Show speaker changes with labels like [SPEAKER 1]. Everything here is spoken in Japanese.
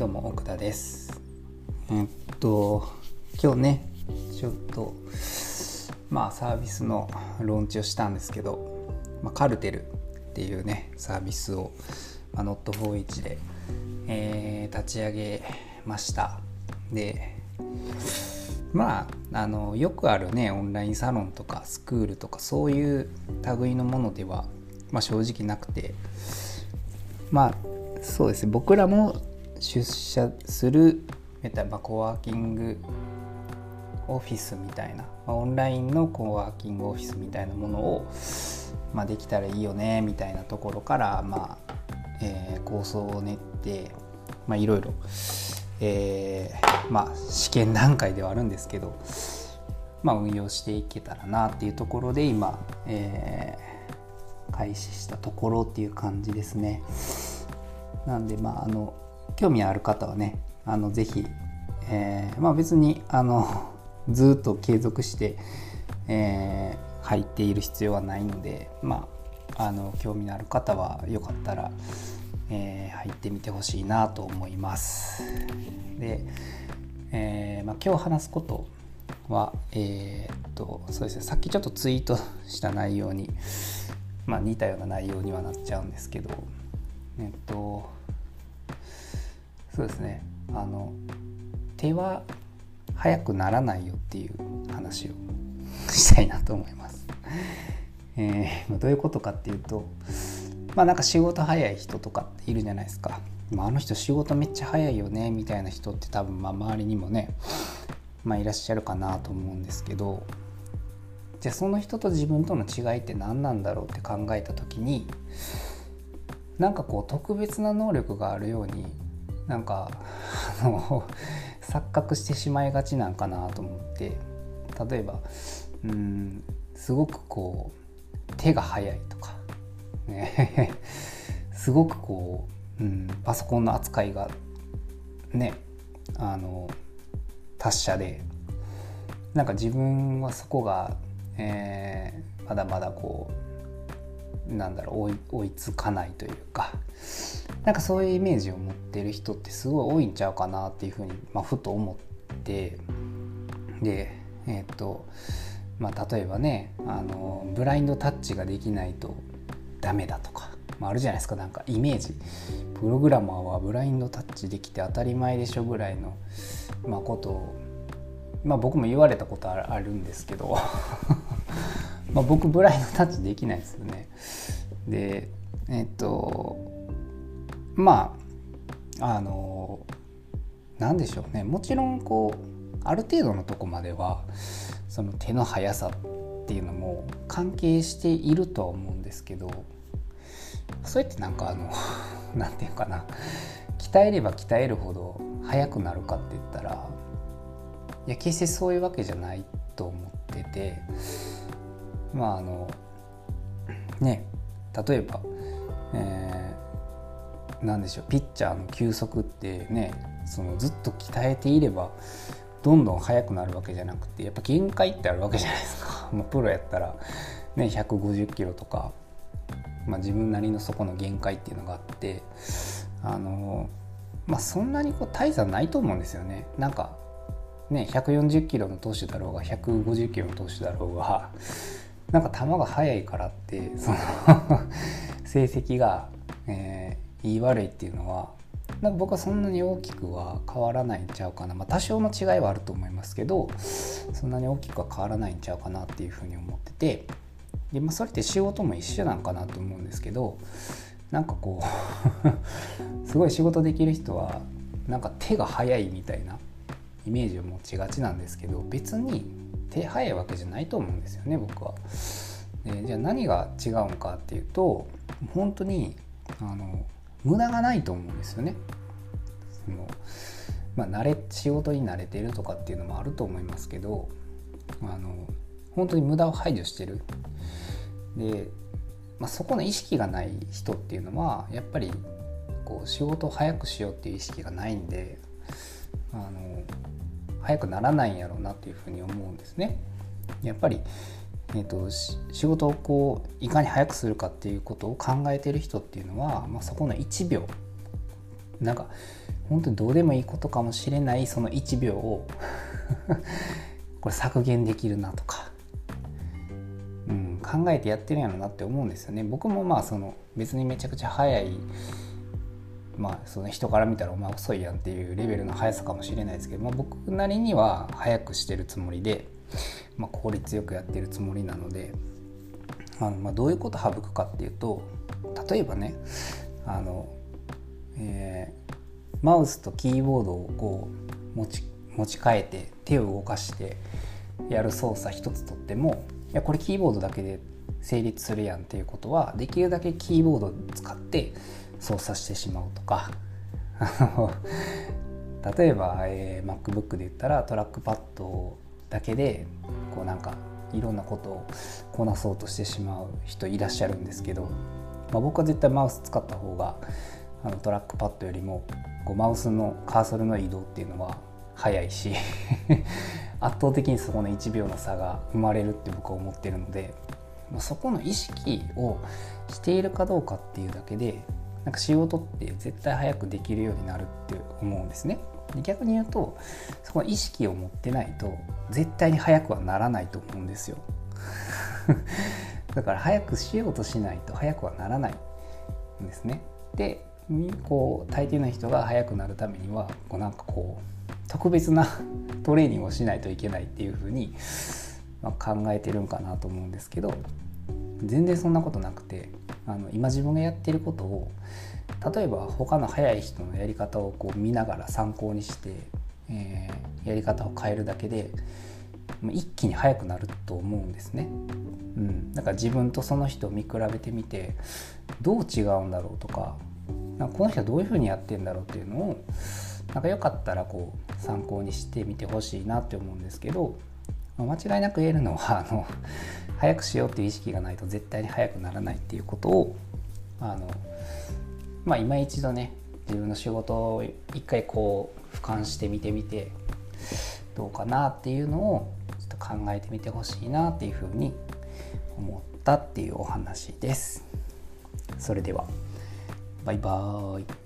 [SPEAKER 1] どうも奥田です。えっと今日ねちょっとまあサービスのローンチをしたんですけど、まあ、カルテルっていうねサービスを、まあ、Not41 で、えー、立ち上げました。でまああのよくあるねオンラインサロンとかスクールとかそういう類のものでは、まあ、正直なくてまあそうですね僕らも出社するメタ、まあ、コワーキングオフィスみたいな、まあ、オンラインのコワーキングオフィスみたいなものを、まあ、できたらいいよねみたいなところから、まあえー、構想を練って、いろいろ、試験段階ではあるんですけど、まあ、運用していけたらなっていうところで今、えー、開始したところっていう感じですね。なんでまああの興味ある方はねあのぜひ、えー、まあ別にあの ずっと継続して、えー、入っている必要はないのでまああの興味のある方はよかったら、えー、入ってみてほしいなと思います。で、えまあ、今日話すことはえ、っとそうですねさっきちょっとツイートした内容に、まあ、似たような内容にはなっちゃうんですけどえっとそうですねあの手は速くならないよっていう話を したいなと思います。えー、どういうことかっていうとまあなんか仕事早い人とかっているじゃないですか。まあ、あの人仕事めっちゃ早いよねみたいな人って多分まあ周りにもね、まあ、いらっしゃるかなと思うんですけどじゃあその人と自分との違いって何なんだろうって考えた時になんかこう特別な能力があるようになんかあの錯覚してしまいがちなんかなと思って。例えばうんすごくこう手が速いとか、ね、すごくこう、うん、パソコンの扱いがねあの達者で。なんか自分はそこが、えー、まだまだこうなんだろう追い追いつかないというか。なんかそういうイメージを持ってる人ってすごい多いんちゃうかなっていうふうに、まあ、ふと思ってでえっ、とまあ例えばねあのブラインドタッチができないとダメだとか、まあ、あるじゃないですかなんかイメージプログラマーはブラインドタッチできて当たり前でしょぐらいの、まあ、ことをまあ僕も言われたことあるんですけど まあ、僕ブラインドタッチできないですよね。でえっとまああの何でしょうね。もちろんこうある程度のとこまではその手の速さっていうのも関係しているとは思うんですけどそれってなんかあの 何て言うかな。鍛えれば鍛えるほど速くなるかって言ったらいや決してそういうわけじゃないと思っててまああのね例えば、えー、何でしょうピッチャーの球速ってねそのずっと鍛えていればどんどん速くなるわけじゃなくてやっぱ限界ってあるわけじゃないですか。まあ、プロやったら、ね、150キロとか、まあ、自分なりのそこの限界っていうのがあってあのまあそんなにこう大差ないと思うんですよね。なんかね140キロの投手だろうが150キロの投手だろうがなんか球が速いからってその 成績が、えー、いい悪いっていうのはなんか僕はそんなに大きくは変わらないんちゃうかな、まあ、多少の違いはあると思いますけどそんなに大きくは変わらないんちゃうかなっていうふうに思っててで、まあ、それって仕事も一緒なんかなと思うんですけどなんかこう すごい仕事できる人はなんか手が速いみたいなイメージを持ちがちなんですけど別に手早いわけじゃないと思うんですよね僕は。でじゃあ何が違うんかっていうと本当にあの無駄がないと思うんですよね。そのまあ、慣れ仕事に慣れてるとかっていうのもあると思いますけどあの本当に無駄を排除してる。で、まあ、そこの意識がない人っていうのはやっぱりこう仕事を早くしようっていう意識がないんであの早くならないんやろうなっていうふうに思うんですね。やっぱり、えーと、仕事をこういかに早くするかっていうことを考えてる人っていうのは、まあ、そこの1秒。なんか本当にどうでもいいことかもしれないその1秒を これ削減できるなとか、うん、考えてやってるんやろなって思うんですよね。僕もまあその別にめちゃくちゃ早いまあその人から見たらお前遅いやんっていうレベルの速さかもしれないですけど、まあ、僕なりには早くしてるつもりで、まあ、効率よくやってるつもりなのであの、まあ、どういうこと省くかっていうと例えばねあの、えー、マウスとキーボードをこう持ち持ち替えて手を動かしてやる操作一つとってもいやこれキーボードだけで成立するやんっていうことはできるだけキーボードを使って操作してしまうとか例えば、えー、MacBook で言ったらトラックパッドをだけでこうなんかいろんなことをこなそうとしてしまう人いらっしゃるんですけど、まあ、僕は絶対マウス使った方があのトラックパッドよりもこうマウスのカーソルの移動っていうのは早いし 圧倒的にそこの1秒の差が生まれるって僕は思ってるのでまそこの意識をしているかどうかっていうだけでなんか仕事って絶対早くできるようになるって思うんですね。逆に言うとそこの意識を持ってないと絶対に早くはならないと思うんですよ。だから早くしようとしないと早くはならないんですね。でこう大抵の人が速くなるためにはこうなんかこう特別な トレーニングをしないといけないっていうふうに、まあ、考えてるんかなと思うんですけど全然そんなことなくてあの今自分がやってることを例えば他の速い人のやり方をこう見ながら参考にして、えー、やり方を変えるだけで一気に速くなると思うんですね。うん、だから自分とその人を見比べてみてどう違うんだろうとかなんかこの人はどういうふうにやってんだろうっていうのをなんかよかったらこう参考にしてみてほしいなって思うんですけど間違いなく言えるのはあの早くしようっていう意識がないと絶対に早くならないっていうことをあのまあ今一度ね自分の仕事を一回こう俯瞰してみてみてどうかなっていうのをちょっと考えてみてほしいなっていうふうに思ったっていうお話です。それでは。バイバーイ。